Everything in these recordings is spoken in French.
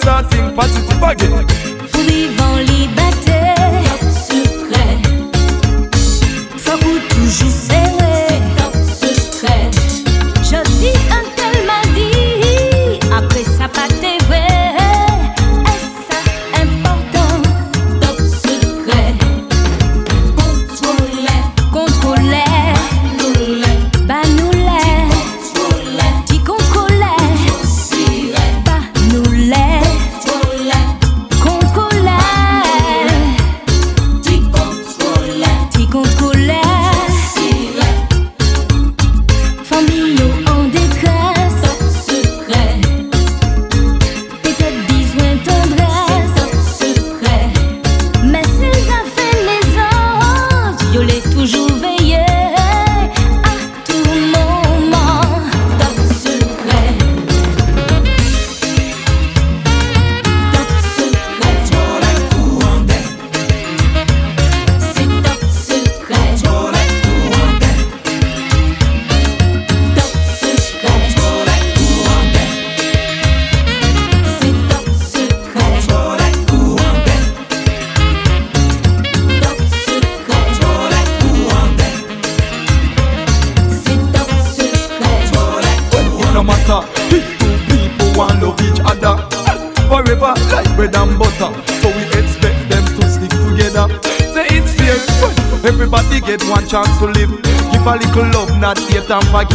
starting party to bargain. Stand for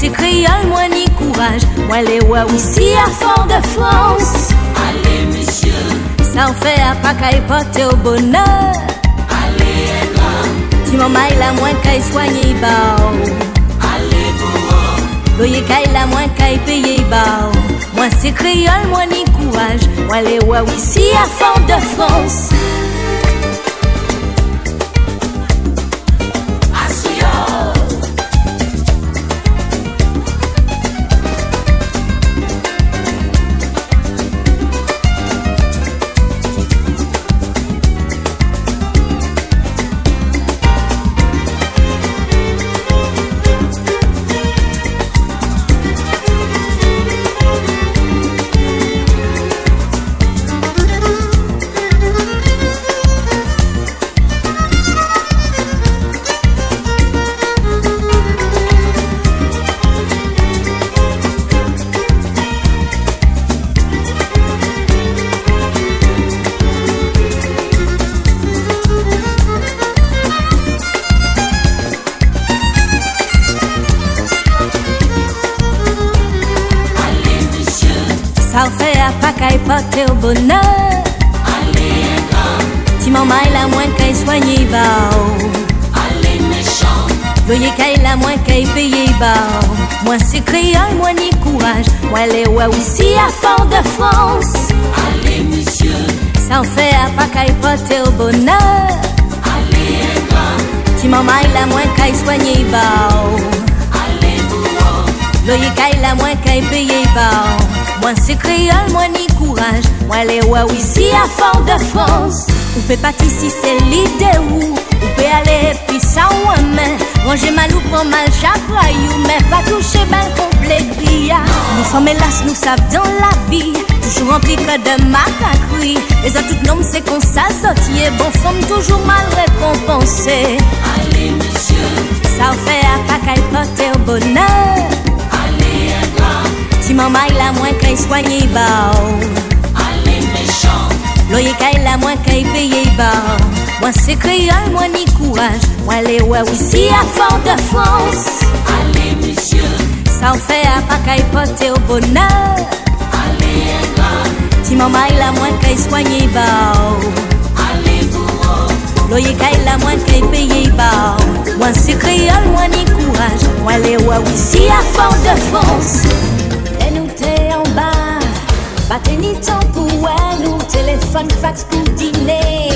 C'est créole, moi ni courage Moi les ouais ici à Fort-de-France Allez, monsieur. Ça en fait à pas kay porter au bonheur Allez, ingrat. Ti maman il a moins kay soigner bao Allez, bourreau. Loyer kay la moins kay payer bao Moi c'est créole, moi ni courage Moi les ouais ici à Fort-de-France Assio. C'est créole, moi ni courage. Moi les ouais ici à Fort-de-France Allez, monsieur. Ça en fait à pas kay porter au bonheur. Allez, ingrat. Ti maman il a moins kay soigner bao Allez, bourreau. Loyer kay la moins kay payer bao Moi c'est créole, moi ni courage. Moi les ouais ici à Fort-de-France Ou peut pas ici c'est l'idée où. Ou peut aller puis ça ou main Ranger mal ou prend mal chapraillou Mais pas toucher bel complet Nous sommes hélas, nous savons dans la vie Toujours rempli que de macacri Les autres tout nom c'est qu'on s'associe Bon femme toujours mal récompensée Allez, monsieur. Ça fait à qu'elle porter bonheur. Allez, ingrat. Ti maman il a moins qu'à soigner bao Allez, méchant. Loyer kay la moins qu'à payer bao Moi c'est créole, moi ni les ouais ici à Fort-de-France Allez, monsieur. Ça en fait à pas qu'à porter au bonheur. Allez, ingrat. Ti maman il a moins qu'à soigner bao Allez, bourreau. Loyer kay la moins qu'à payer bao Moi c'est créole, moi ni courage les ouais ici à Fort-de-France Et nous t'es en bas Pas t'es ni temps pour ouais, nous téléphone fax pour dîner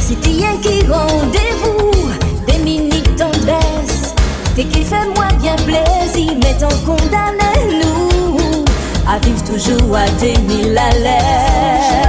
Si rien qui rendez-vous T'es qui fait moi bien plaisir Mais t'en condamne nous À vivre toujours à des mille à l'air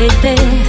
arrêter.